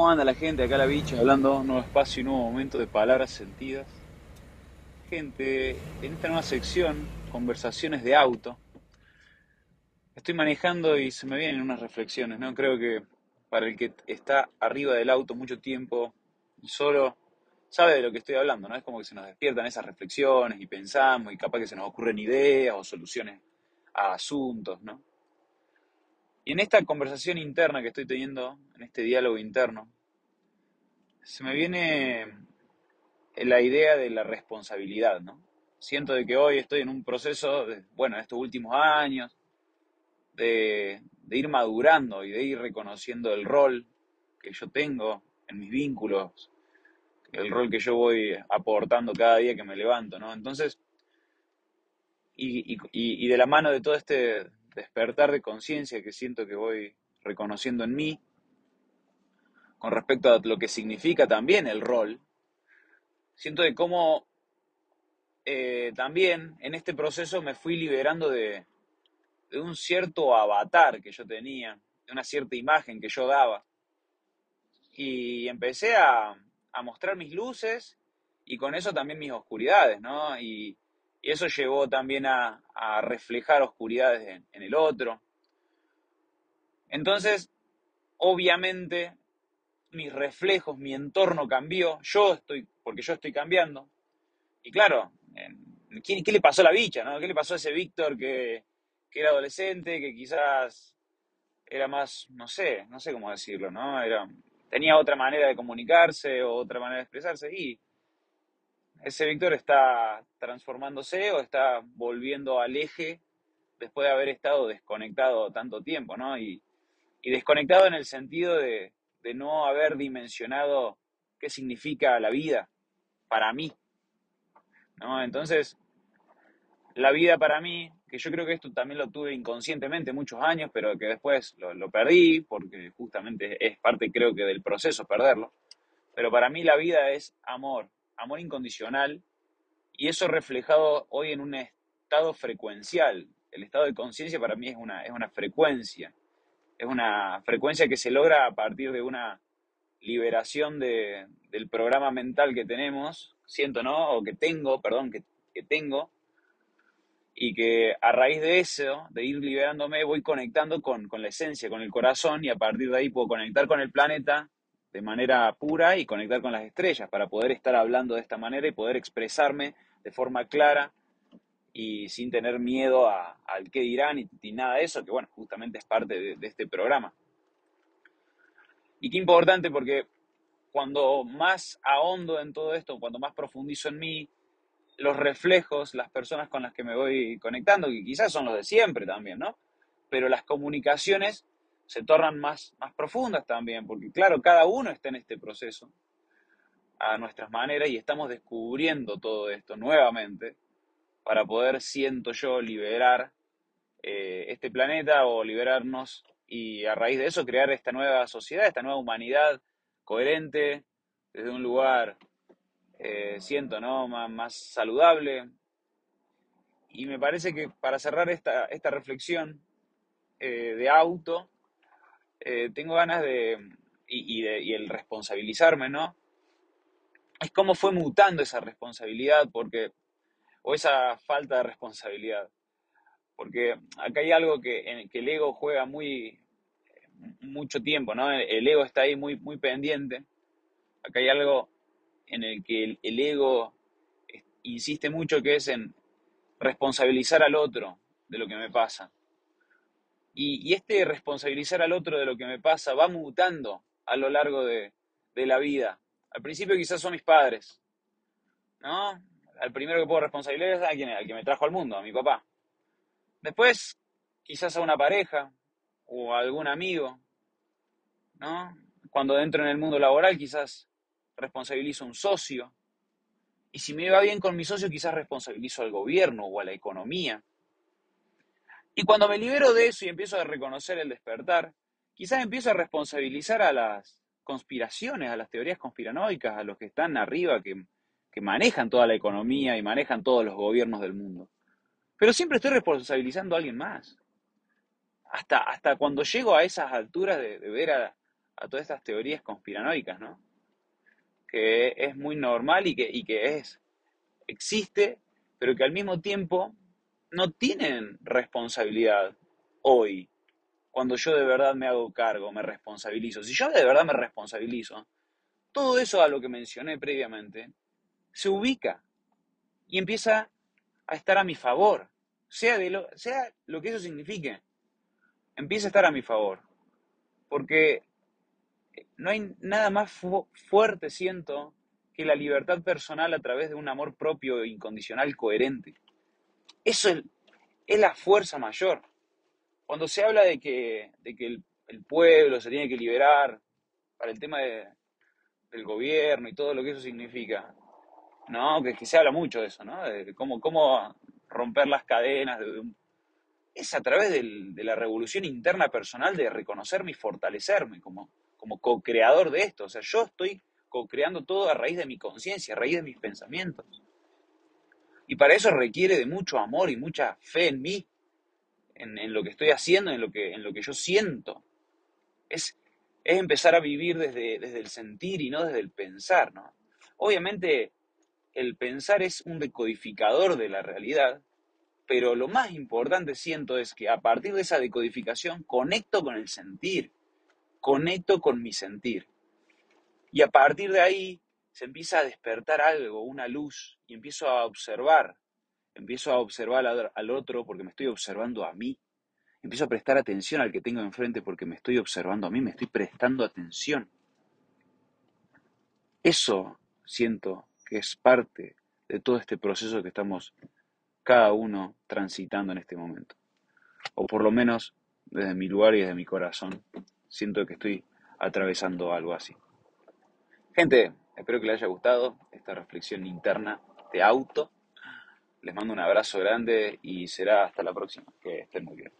¿Cómo anda la gente? Acá la bicha hablando nuevo espacio y nuevo momento de palabras sentidas. Gente, en esta nueva sección, conversaciones de auto, estoy manejando y se me vienen unas reflexiones, ¿no? Creo que para el que está arriba del auto mucho tiempo y solo sabe de lo que estoy hablando, ¿no? Es como que se nos despiertan esas reflexiones y pensamos y capaz que se nos ocurren ideas o soluciones a asuntos, ¿no? Y en esta conversación interna que estoy teniendo, en este diálogo interno, se me viene la idea de la responsabilidad, ¿no? Siento de que hoy estoy en un proceso, de, bueno, en estos últimos años, de, ir madurando y de ir reconociendo el rol que yo tengo en mis vínculos, el rol que yo voy aportando cada día que me levanto, ¿no? Entonces, y, y de la mano de todo este despertar de conciencia que siento que voy reconociendo en mí, con respecto a lo que significa también el rol, siento de cómo eh, también en este proceso me fui liberando de, de un cierto avatar que yo tenía, de una cierta imagen que yo daba. Y empecé a, a mostrar mis luces y con eso también mis oscuridades, ¿no? Y, y eso llevó también a, reflejar oscuridades en, el otro. Entonces, obviamente, mis reflejos, mi entorno cambió, yo estoy, porque yo estoy cambiando. Y claro, ¿qué, qué le pasó a la bicha, no? ¿Qué le pasó a ese Víctor que, que era adolescente, que quizás era más, no sé, no sé cómo decirlo, ¿no? Era, tenía otra manera de comunicarse otra manera de expresarse y ese Víctor está transformándose o está volviendo al eje después de haber estado desconectado tanto tiempo, ¿no? Y, y desconectado en el sentido de, de, no haber dimensionado qué significa la vida para mí, ¿no? Entonces, la vida para mí, que yo creo que esto también lo tuve inconscientemente muchos años, pero que después lo, lo perdí, porque justamente es parte, creo que, del proceso perderlo, pero para mí la vida es amor, amor incondicional, y eso reflejado hoy en un estado frecuencial. El estado de conciencia para mí es una, es una frecuencia, es una frecuencia que se logra a partir de una liberación de, del programa mental que tenemos, siento, ¿no? O que tengo, perdón, que, que tengo, y que a raíz de eso, de ir liberándome, voy conectando con, con la esencia, con el corazón, y a partir de ahí puedo conectar con el planeta, de manera pura y conectar con las estrellas para poder estar hablando de esta manera y poder expresarme de forma clara y sin tener miedo a, al qué dirán y, nada de eso, que bueno, justamente es parte de, de este programa. Y qué importante porque cuando más ahondo en todo esto, cuando más profundizo en mí, los reflejos, las personas con las que me voy conectando, que quizás son los de siempre también, ¿no? Pero las comunicaciones se tornan más, más profundas también, porque claro, cada uno está en este proceso a nuestras maneras y estamos descubriendo todo esto nuevamente para poder, siento yo, liberar eh, este planeta o liberarnos y a raíz de eso crear esta nueva sociedad, esta nueva humanidad coherente desde un lugar, eh, siento, ¿no? Más, saludable. Y me parece que para cerrar esta, esta reflexión eh, de auto, eh, tengo ganas de y, de, y el responsabilizarme, ¿no? Es cómo fue mutando esa responsabilidad, porque, o esa falta de responsabilidad. Porque acá hay algo que, en el que el ego juega muy, mucho tiempo, ¿no? El, ego está ahí muy, muy pendiente. Acá hay algo en el que el ego insiste mucho que es en responsabilizar al otro de lo que me pasa. Y, este responsabilizar al otro de lo que me pasa va mutando a lo largo de, de, la vida. Al principio quizás son mis padres, ¿no? Al primero que puedo responsabilizar es a quien, al que me trajo al mundo, a mi papá. Después quizás a una pareja o a algún amigo, ¿no? Cuando entro en el mundo laboral quizás responsabilizo a un socio. Y si me va bien con mi socio quizás responsabilizo al gobierno o a la economía. Y cuando me libero de eso y empiezo a reconocer el despertar, quizás empiezo a responsabilizar a las conspiraciones, a las teorías conspiranoicas, a los que están arriba, que, que manejan toda la economía y manejan todos los gobiernos del mundo. Pero siempre estoy responsabilizando a alguien más. Hasta, hasta cuando llego a esas alturas de, ver a, a todas estas teorías conspiranoicas, ¿no? Que es muy normal y que, y que es, existe, pero que al mismo tiempo no tienen responsabilidad hoy, cuando yo de verdad me hago cargo, me responsabilizo. Si yo de verdad me responsabilizo, todo eso a lo que mencioné previamente se ubica y empieza a estar a mi favor, sea, lo, sea lo que eso signifique, empieza a estar a mi favor. Porque no hay nada más fuerte, siento, que la libertad personal a través de un amor propio, incondicional, coherente. Eso es, la fuerza mayor. Cuando se habla de que, de que el, pueblo se tiene que liberar para el tema de, del gobierno y todo lo que eso significa, ¿no? Que, que se habla mucho de eso, ¿no? De cómo, cómo romper las cadenas de, es a través de la revolución interna personal de reconocerme y fortalecerme como, como co-creador de esto. O sea, yo estoy co-creando todo a raíz de mi conciencia, a raíz de mis pensamientos. Y para eso requiere de mucho amor y mucha fe en mí, en, lo que estoy haciendo, en lo que, en lo que yo siento. Es, es empezar a vivir desde, desde el sentir y no desde el pensar, ¿no? Obviamente el pensar es un decodificador de la realidad, pero lo más importante siento es que a partir de esa decodificación conecto con el sentir, conecto con mi sentir. Y a partir de ahí se empieza a despertar algo, una luz, y empiezo a observar, empiezo a observar al otro porque me estoy observando a mí, empiezo a prestar atención al que tengo enfrente porque me estoy observando a mí, me estoy prestando atención. Eso siento que es parte de todo este proceso que estamos cada uno transitando en este momento. O por lo menos desde mi lugar y desde mi corazón, siento que estoy atravesando algo así. Gente, espero que les haya gustado esta reflexión interna de auto. Les mando un abrazo grande y será hasta la próxima. Que estén muy bien.